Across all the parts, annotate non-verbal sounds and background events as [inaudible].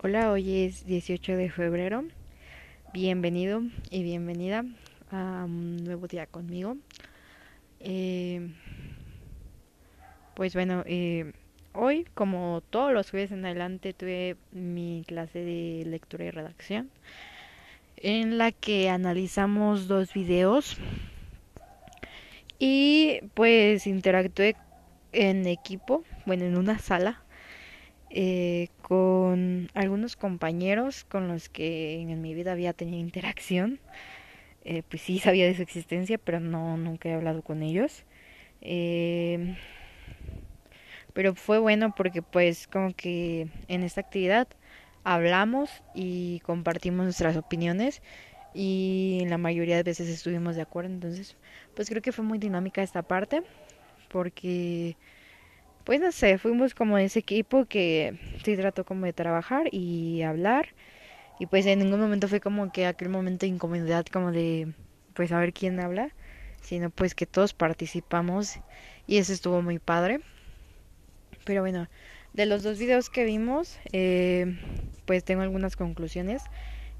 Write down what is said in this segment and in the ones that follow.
Hola, hoy es 18 de febrero. Bienvenido y bienvenida a un nuevo día conmigo. Eh, pues bueno, eh, hoy, como todos los jueves en adelante, tuve mi clase de lectura y redacción en la que analizamos dos videos y pues interactué en equipo, bueno, en una sala eh, con algunos compañeros con los que en mi vida había tenido interacción. Eh, pues sí sabía de su existencia, pero no nunca he hablado con ellos. Eh, pero fue bueno porque pues como que en esta actividad hablamos y compartimos nuestras opiniones y la mayoría de veces estuvimos de acuerdo. Entonces, pues creo que fue muy dinámica esta parte porque pues no sé, fuimos como ese equipo que sí trató como de trabajar y hablar. Y pues en ningún momento fue como que aquel momento de incomodidad como de pues saber quién habla, sino pues que todos participamos y eso estuvo muy padre. Pero bueno, de los dos videos que vimos, eh, pues tengo algunas conclusiones,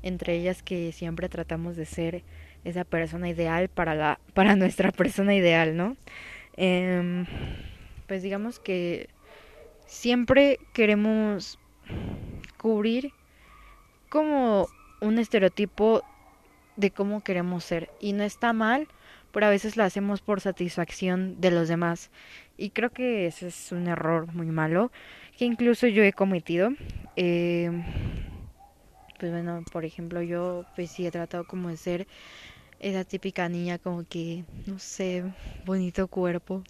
entre ellas que siempre tratamos de ser esa persona ideal para la para nuestra persona ideal, ¿no? Eh, pues digamos que siempre queremos cubrir como un estereotipo de cómo queremos ser. Y no está mal, pero a veces lo hacemos por satisfacción de los demás. Y creo que ese es un error muy malo que incluso yo he cometido. Eh, pues bueno, por ejemplo, yo pues sí he tratado como de ser esa típica niña como que, no sé, bonito cuerpo,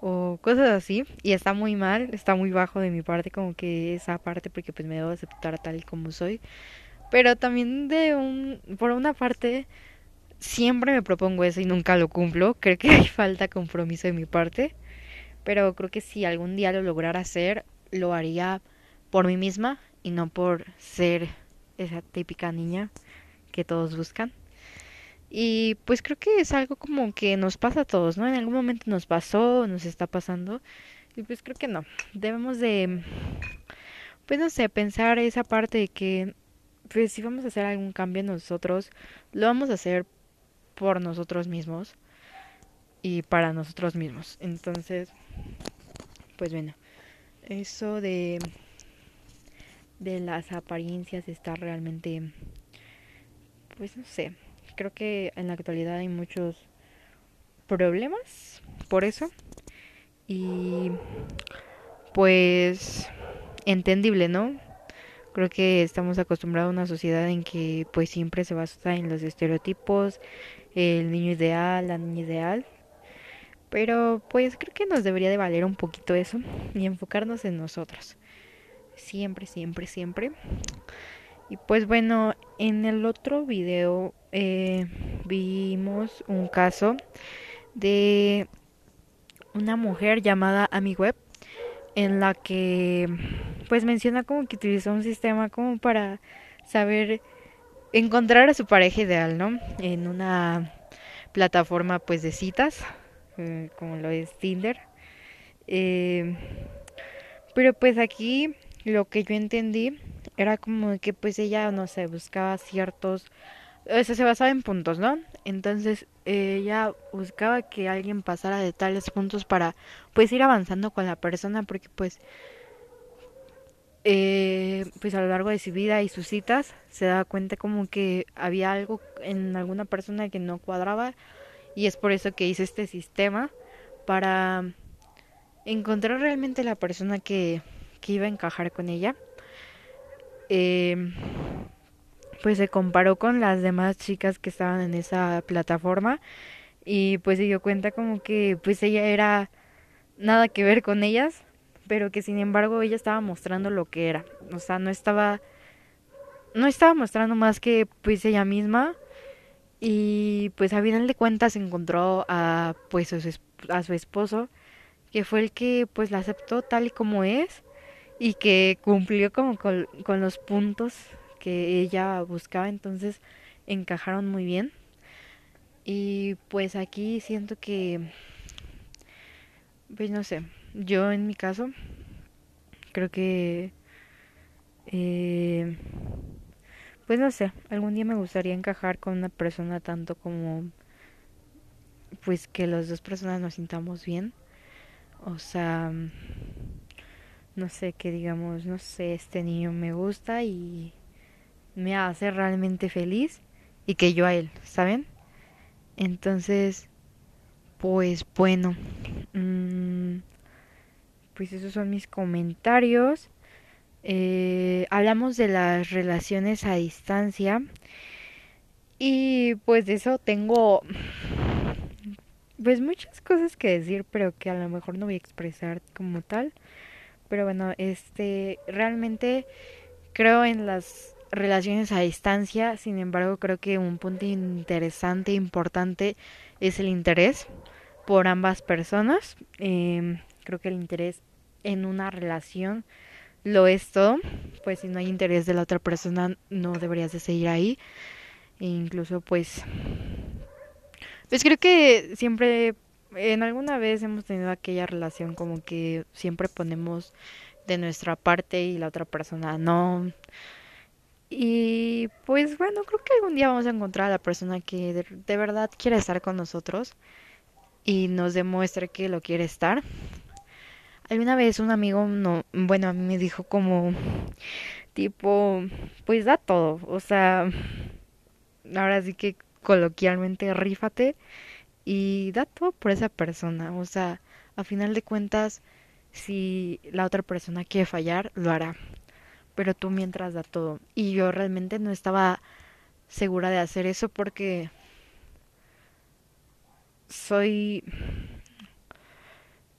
o cosas así y está muy mal, está muy bajo de mi parte como que esa parte porque pues me debo aceptar tal y como soy. Pero también de un por una parte siempre me propongo eso y nunca lo cumplo. Creo que [laughs] hay falta compromiso de mi parte, pero creo que si algún día lo lograra hacer, lo haría por mí misma y no por ser esa típica niña que todos buscan. Y pues creo que es algo como que nos pasa a todos, ¿no? En algún momento nos pasó, nos está pasando. Y pues creo que no. Debemos de, pues no sé, pensar esa parte de que, pues si vamos a hacer algún cambio nosotros, lo vamos a hacer por nosotros mismos y para nosotros mismos. Entonces, pues bueno, eso de, de las apariencias está realmente, pues no sé, creo que en la actualidad hay muchos problemas por eso. Y pues entendible, ¿no? Creo que estamos acostumbrados a una sociedad en que pues siempre se basa en los estereotipos, el niño ideal, la niña ideal. Pero pues creo que nos debería de valer un poquito eso y enfocarnos en nosotros. Siempre, siempre, siempre. Y pues bueno, en el otro video eh, vimos un caso de una mujer llamada AmiWeb en la que pues menciona como que utilizó un sistema como para saber encontrar a su pareja ideal, ¿no? En una plataforma pues de citas, eh, como lo es Tinder. Eh, pero pues aquí lo que yo entendí era como que pues ella, no sé, buscaba ciertos, o sea, se basaba en puntos, ¿no? Entonces ella buscaba que alguien pasara de tales puntos para pues ir avanzando con la persona porque pues eh, pues a lo largo de su vida y sus citas se daba cuenta como que había algo en alguna persona que no cuadraba y es por eso que hice este sistema para encontrar realmente la persona que, que iba a encajar con ella eh, pues se comparó con las demás chicas que estaban en esa plataforma y pues se dio cuenta como que pues ella era nada que ver con ellas, pero que sin embargo ella estaba mostrando lo que era, o sea, no estaba no estaba mostrando más que pues ella misma y pues a final de cuentas encontró a pues a su esposo que fue el que pues la aceptó tal y como es y que cumplió como con, los puntos que ella buscaba, entonces encajaron muy bien. Y pues aquí siento que, pues no sé, yo en mi caso creo que eh, pues no sé, algún día me gustaría encajar con una persona tanto como pues que las dos personas nos sintamos bien. O sea, no sé, que digamos, no sé, este niño me gusta y me hace realmente feliz y que yo a él, ¿saben? Entonces, pues bueno, mmm, pues esos son mis comentarios. Eh, hablamos de las relaciones a distancia y pues de eso tengo pues muchas cosas que decir pero que a lo mejor no voy a expresar como tal pero bueno este realmente creo en las relaciones a distancia sin embargo creo que un punto interesante importante es el interés por ambas personas eh, creo que el interés en una relación lo es todo, pues si no hay interés de la otra persona no deberías de seguir ahí. E incluso pues pues creo que siempre en alguna vez hemos tenido aquella relación como que siempre ponemos de nuestra parte y la otra persona no. Y pues bueno, creo que algún día vamos a encontrar a la persona que de, verdad quiere estar con nosotros y nos demuestre que lo quiere estar. Alguna vez un amigo, no, bueno, a mí me dijo como, tipo, pues da todo, o sea, ahora sí que coloquialmente rífate y da todo por esa persona, o sea, a final de cuentas, si la otra persona quiere fallar, lo hará, pero tú mientras da todo. Y yo realmente no estaba segura de hacer eso porque soy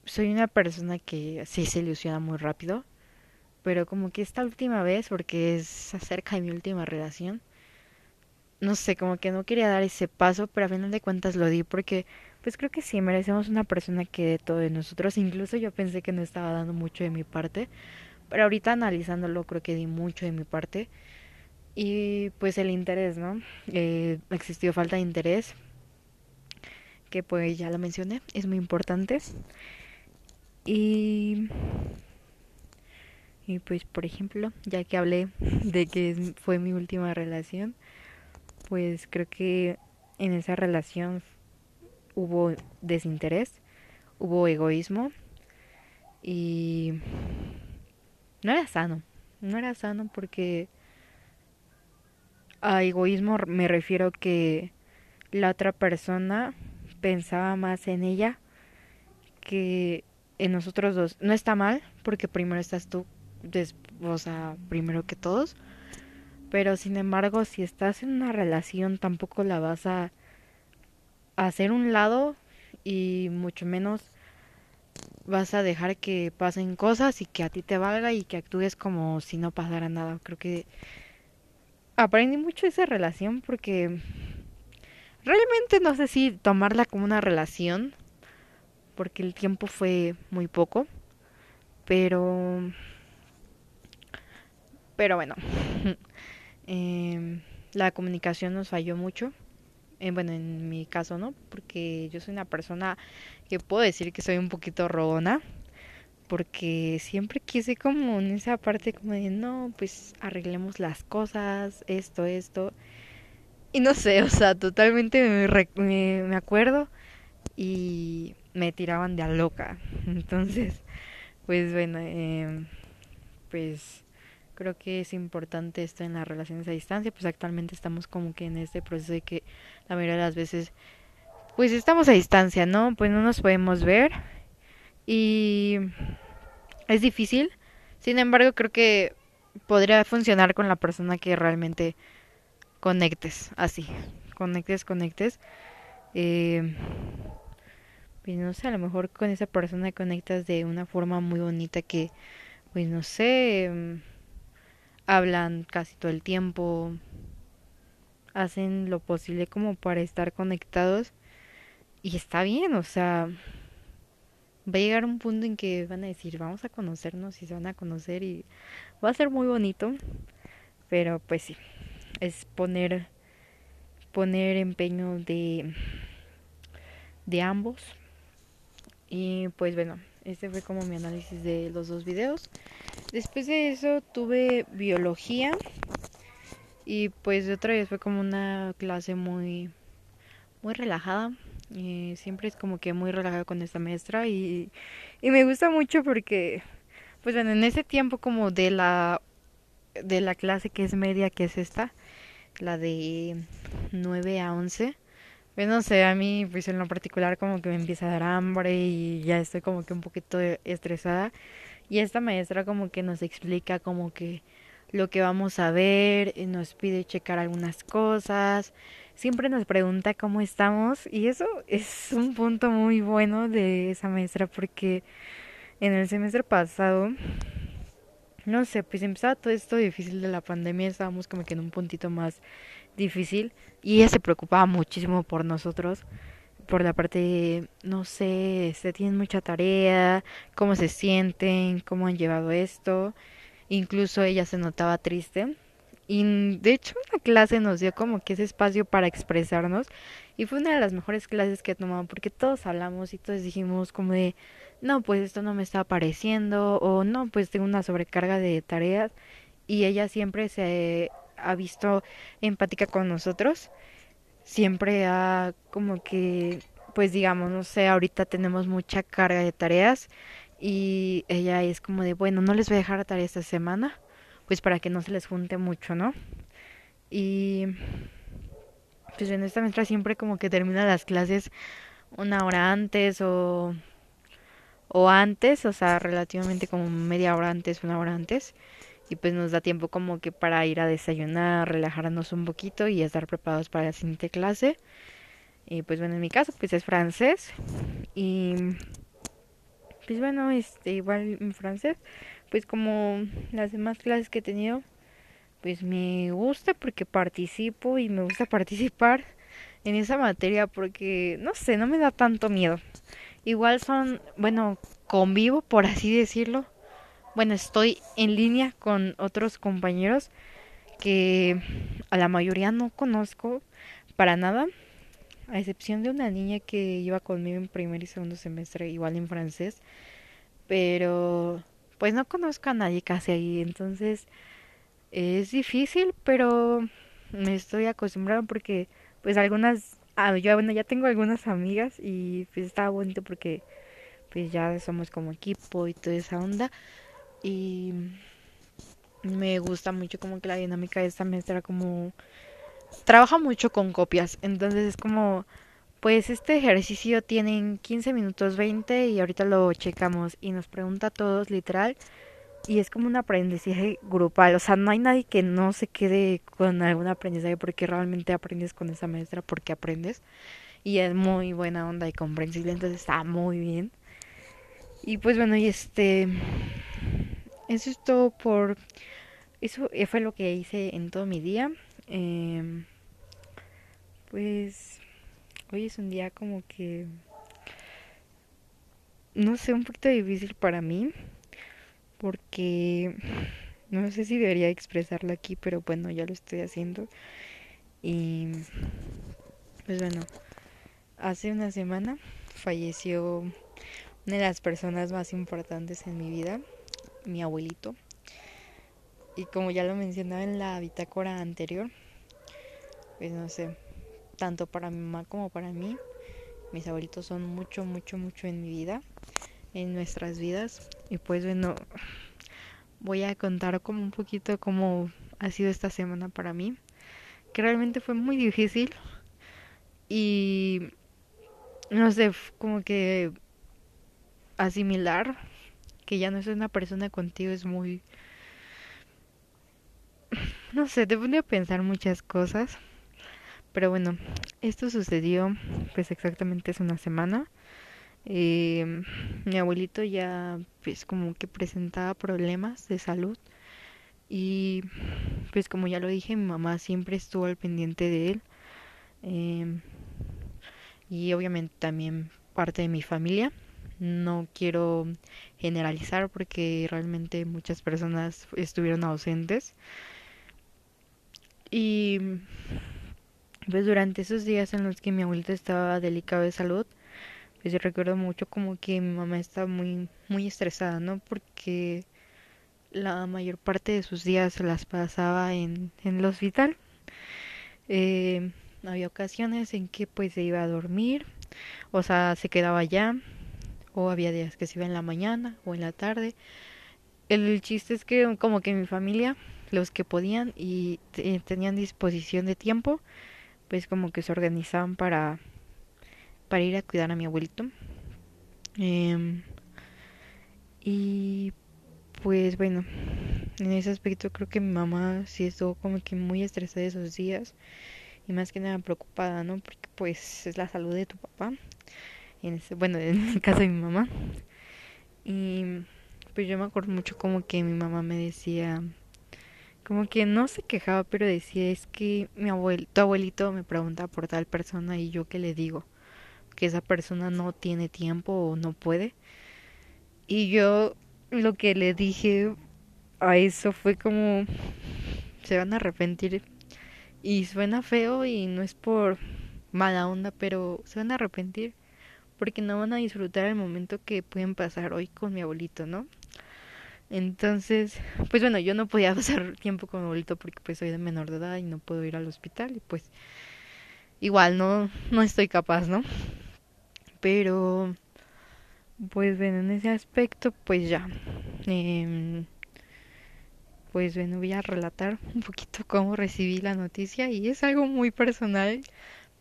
soy una persona que sí se ilusiona muy rápido, pero como que esta última vez, porque es acerca de mi última relación, no sé, como que no quería dar ese paso, pero a final de cuentas lo di porque pues creo que sí, merecemos una persona que dé todo de nosotros, incluso yo pensé que no estaba dando mucho de mi parte, pero ahorita analizándolo creo que di mucho de mi parte. Y pues el interés, ¿no? Eh, existió falta de interés, que pues ya lo mencioné, es muy importante. Y, y pues, por ejemplo, ya que hablé de que fue mi última relación, pues creo que en esa relación hubo desinterés, hubo egoísmo y no era sano, no era sano porque a egoísmo me refiero que la otra persona pensaba más en ella que en nosotros dos. No está mal, porque primero estás tú, o sea, primero que todos. Pero sin embargo, si estás en una relación, tampoco la vas a hacer un lado y mucho menos vas a dejar que pasen cosas y que a ti te valga y que actúes como si no pasara nada. Creo que aprendí mucho esa relación porque realmente no sé si tomarla como una relación porque el tiempo fue muy poco, pero pero bueno, [laughs] eh, la comunicación nos falló mucho. Bueno, en mi caso, ¿no? Porque yo soy una persona que puedo decir que soy un poquito rogona. Porque siempre quise como en esa parte como de, no, pues arreglemos las cosas, esto, esto. Y no sé, o sea, totalmente me, acuerdo y me tiraban de a loca. [laughs] Entonces, pues bueno, eh, pues creo que es importante esto en las relaciones a distancia, pues actualmente estamos como que en este proceso de que la mayoría de las veces pues estamos a distancia, ¿no? Pues no nos podemos ver y es difícil. Sin embargo, creo que podría funcionar con la persona que realmente conectes, así, conectes, conectes. Eh, pues no sé, a lo mejor con esa persona conectas de una forma muy bonita que, pues no sé, em, hablan casi todo el tiempo, hacen lo posible como para estar conectados y está bien, o sea, va a llegar un punto en que van a decir, vamos a conocernos y se van a conocer y va a ser muy bonito, pero pues sí, es poner poner empeño de de ambos. Y pues bueno, este fue como mi análisis de los dos videos. Después de eso tuve biología Y pues otra vez fue como una clase muy, muy relajada. Y siempre es como que muy relajada con esta maestra y, y me gusta mucho porque, pues bueno, en ese tiempo como de la, de la clase que es media, que es esta, la de 9 a 11, pues no sé, a mí pues en lo particular como que me empieza a dar hambre y ya estoy como que un poquito estresada. Y esta maestra como que nos explica como que lo que vamos a ver, y nos pide checar algunas cosas, siempre nos pregunta cómo estamos y eso es un punto muy bueno de esa maestra porque en el semestre pasado, no sé, pues empezaba todo esto difícil de la pandemia, estábamos como que en un puntito más difícil y ella se preocupaba muchísimo por nosotros por la parte, no sé, se tienen mucha tarea, cómo se sienten, cómo han llevado esto. Incluso ella se notaba triste. Y de hecho una clase nos dio como que ese espacio para expresarnos y fue una de las mejores clases que he tomado porque todos hablamos y todos dijimos como de, no, pues esto no me está pareciendo o no, pues tengo una sobrecarga de tareas y ella siempre se ha visto empática con nosotros, siempre ha como que, pues digamos, no sé, ahorita tenemos mucha carga de tareas y ella es como de, bueno, no les voy a dejar tarea esta semana, pues para que no se les junte mucho, ¿no? Y pues en esta maestra siempre como que termina las clases una hora antes o, o antes, o sea, relativamente como media hora antes, una hora antes. Y pues nos da tiempo como que para ir a desayunar, relajarnos un poquito y estar preparados para la siguiente clase. Y pues bueno, en mi caso pues es francés. Y pues bueno, este, igual en francés, pues como las demás clases que he tenido, pues me gusta porque participo y me gusta [laughs] participar en esa materia porque, no sé, no me da tanto miedo. Igual son, bueno, convivo, por así decirlo. Bueno, estoy en línea con otros compañeros que a la mayoría no conozco para nada, a excepción de una niña que iba conmigo en primer y segundo semestre, igual en francés, pero pues no conozco a nadie casi ahí, entonces es difícil, pero me estoy acostumbrando porque pues algunas, ah, yo bueno, ya tengo algunas amigas y pues está bonito porque pues ya somos como equipo y toda esa onda y me gusta mucho como que la dinámica de esta maestra como trabaja mucho con copias, entonces es como, pues este ejercicio tienen 15 minutos 20 y ahorita lo checamos y nos pregunta a todos literal y es como un aprendizaje grupal, o sea, no hay nadie que no se quede con algún aprendizaje porque realmente aprendes con esa maestra porque aprendes. Y es muy buena onda y comprensible, entonces está muy bien. Y pues bueno, y este eso es todo por eso fue lo que hice en todo mi día. Eh, pues hoy es un día como que, no sé, un poquito difícil para mí, porque no sé si debería expresarlo aquí, pero bueno, ya lo estoy haciendo. Y pues bueno, hace una semana falleció una de las personas más importantes en mi vida, mi abuelito. Y como ya lo mencionaba en la bitácora anterior, pues no sé, tanto para mi mamá como para mí. Mis abuelitos son mucho, mucho, mucho en mi vida, en nuestras vidas. Y pues bueno, voy a contar como un poquito cómo ha sido esta semana para mí, que realmente fue muy difícil. Y no sé, como que asimilar que ya no es una persona contigo es muy... No sé, te pone a pensar muchas cosas. Pero bueno, esto sucedió pues exactamente hace una semana. Eh, mi abuelito ya pues como que presentaba problemas de salud y pues como ya lo dije mi mamá siempre estuvo al pendiente de él eh, y obviamente también parte de mi familia no quiero generalizar porque realmente muchas personas estuvieron ausentes y pues durante esos días en los que mi abuelita estaba delicada de salud, pues yo recuerdo mucho como que mi mamá estaba muy, muy estresada, ¿no? Porque la mayor parte de sus días se las pasaba en, en el hospital. Eh, había ocasiones en que pues se iba a dormir, o sea, se quedaba allá, o había días que se iba en la mañana o en la tarde. El chiste es que como que mi familia, los que podían y tenían disposición de tiempo, pues como que se organizaban para, para ir a cuidar a mi abuelito. Eh, y pues bueno, en ese aspecto creo que mi mamá sí estuvo como que muy estresada esos días y más que nada preocupada, ¿no? Porque pues es la salud de tu papá, bueno, en el caso de mi mamá. Y pues yo me acuerdo mucho como que mi mamá me decía, como que no se quejaba, pero decía, es que mi abuelo, tu abuelito me pregunta por tal persona y yo qué le digo, que esa persona no tiene tiempo o no puede. Y yo lo que le dije a eso fue como, se van a arrepentir. Y suena feo y no es por mala onda, pero se van a arrepentir porque no van a disfrutar el momento que pueden pasar hoy con mi abuelito, ¿no? Entonces, pues bueno, yo no podía [laughs] pasar tiempo con mi abuelito porque pues soy de menor de edad y no puedo ir al hospital y pues igual no no estoy capaz, ¿no? Pero pues bueno, en ese aspecto pues ya eh, pues bueno, voy a relatar un poquito cómo recibí la noticia y es algo muy personal,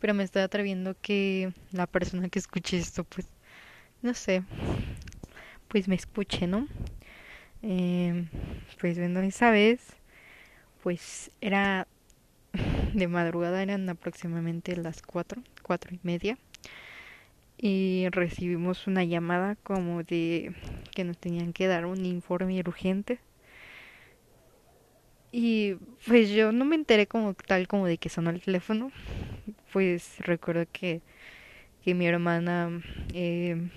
pero me estoy atreviendo que la persona que escuche esto, pues, no sé, pues me escuche, ¿no? Eh, pues bueno, esa vez, pues era [laughs] de madrugada, eran aproximadamente las cuatro, cuatro y media y recibimos una llamada como de que nos tenían que dar un informe urgente y pues yo no me enteré como tal como de que sonó el teléfono. Pues recuerdo que, que mi hermana eh,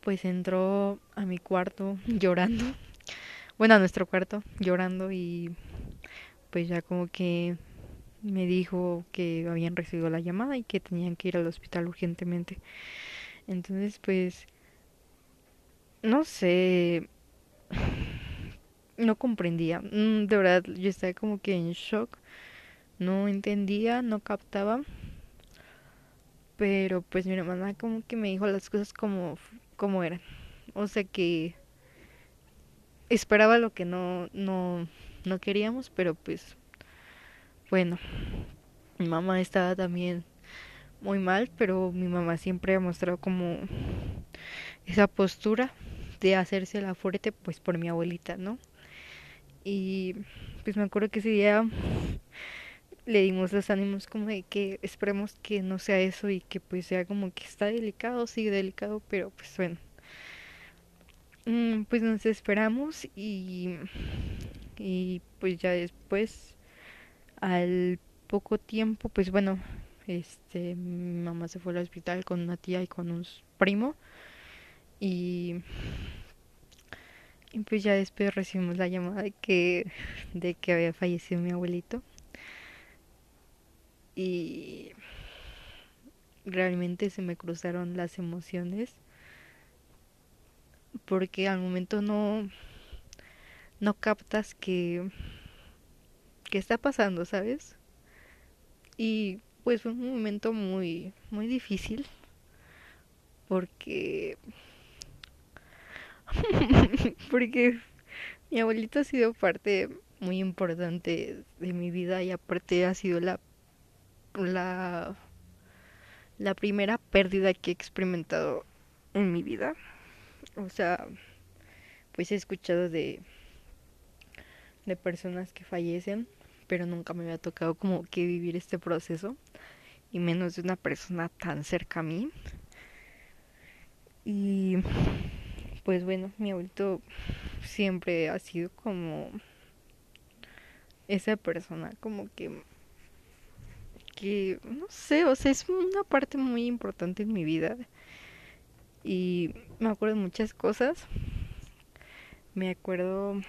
pues entró a mi cuarto [laughs] llorando. Bueno, a nuestro cuarto llorando y pues ya como que me dijo que habían recibido la llamada y que tenían que ir al hospital urgentemente. Entonces pues no sé [sighs] no comprendía. Mm, de verdad, yo estaba como que en shock. No entendía, no captaba. Pero pues mi hermana como que me dijo las cosas como, eran. O sea que esperaba lo que no, no, no queríamos, pero pues bueno, mi mamá estaba también muy mal, pero mi mamá siempre ha mostrado como esa postura de hacerse la fuerte pues por mi abuelita, ¿no? Y pues me acuerdo que ese día le dimos los ánimos como de que esperemos que no sea eso y que pues sea como que está delicado, sigue delicado, pero pues bueno. Mm, pues nos esperamos y, y pues ya después, al poco tiempo, pues bueno, este, mi mamá se fue al hospital con una tía y con un primo y y pues ya después recibimos la llamada de que, de que había fallecido mi abuelito. Y realmente se me cruzaron las emociones. Porque al momento no, no captas que, que está pasando, ¿sabes? Y pues fue un momento muy, muy difícil. Porque [laughs] porque mi abuelito ha sido parte muy importante de mi vida y aparte ha sido la la la primera pérdida que he experimentado en mi vida. O sea, pues he escuchado de de personas que fallecen, pero nunca me había tocado como que vivir este proceso y menos de una persona tan cerca a mí. Y pues bueno, mi abuelito siempre ha sido como esa persona, como que que no sé, o sea, es una parte muy importante en mi vida. Y me acuerdo de muchas cosas. Me acuerdo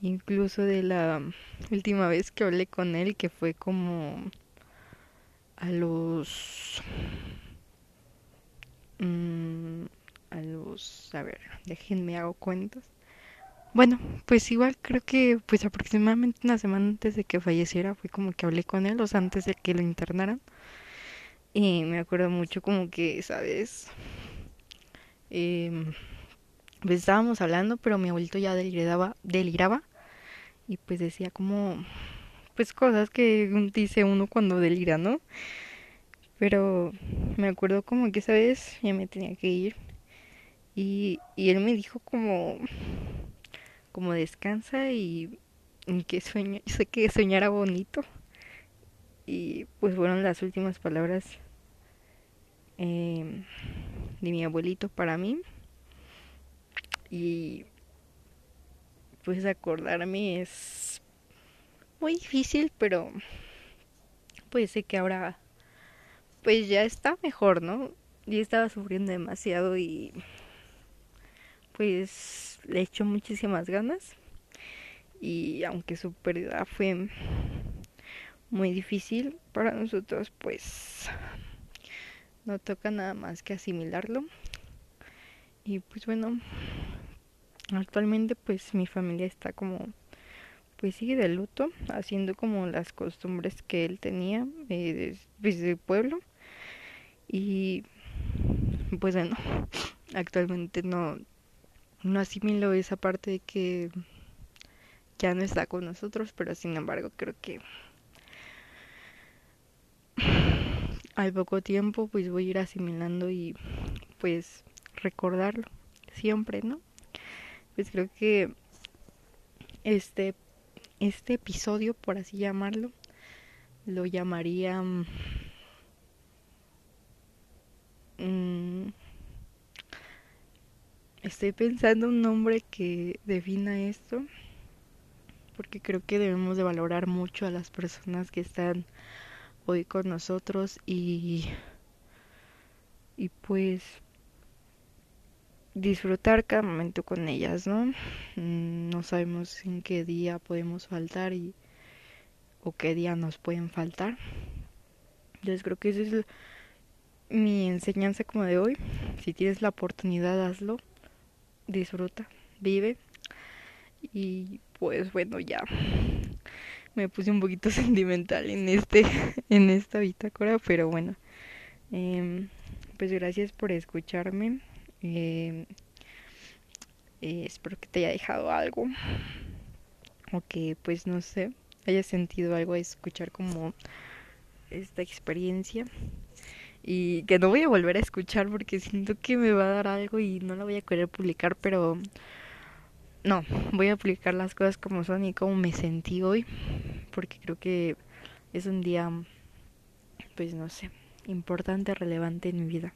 incluso de la última vez que hablé con él, que fue como a los mmm, a los, a ver, déjenme hago cuentas, Bueno, pues igual creo que pues aproximadamente una semana antes de que falleciera fue como que hablé con él, o sea, antes de que lo internaran. Y me acuerdo mucho como que, ¿sabes? Eh, pues estábamos hablando, pero mi abuelito ya deliraba, deliraba y pues decía como, pues cosas que dice uno cuando delira, ¿no? Pero me acuerdo como que esa vez ya me tenía que ir y, y él me dijo como, como descansa y, que [laughs] sé que soñara bonito. Y pues fueron las últimas palabras eh, de mi abuelito para mí. Y pues acordarme es muy difícil, pero pues sé que ahora pues ya está mejor, ¿no? Ya estaba sufriendo demasiado y pues le echó muchísimas ganas. Y aunque su pérdida fue muy difícil para nosotros pues no toca nada más que asimilarlo. Y pues bueno actualmente pues mi familia está como pues sigue de luto haciendo como las costumbres que él tenía eh, desde el pueblo. Y pues bueno [laughs] actualmente no no asimilo esa parte de que ya no está con nosotros, pero sin embargo creo que al poco tiempo pues voy a ir asimilando y pues recordarlo siempre, ¿no? Pues creo que este este episodio, por así llamarlo, lo llamaría mmm, Estoy pensando un nombre que defina esto, porque creo que debemos de valorar mucho a las personas que están hoy con nosotros y y pues disfrutar cada momento con ellas, ¿no? Mm, no sabemos en qué día podemos faltar y o qué día nos pueden faltar. Entonces creo que esa es mi enseñanza como de hoy. Si tienes la oportunidad, hazlo disfruta, vive. Y pues bueno, ya me puse un poquito [laughs] sentimental en este [laughs] en esta bitácora, pero bueno. Eh, pues gracias por escucharme. Eh, eh, espero que te haya dejado algo. O que pues no sé, hayas sentido algo escuchar como esta experiencia y que no voy a volver a escuchar porque siento que me va a dar algo y no la voy a querer publicar, pero no, voy a publicar las cosas como son y como me sentí hoy, porque creo que es un día, pues no sé, importante, relevante en mi vida.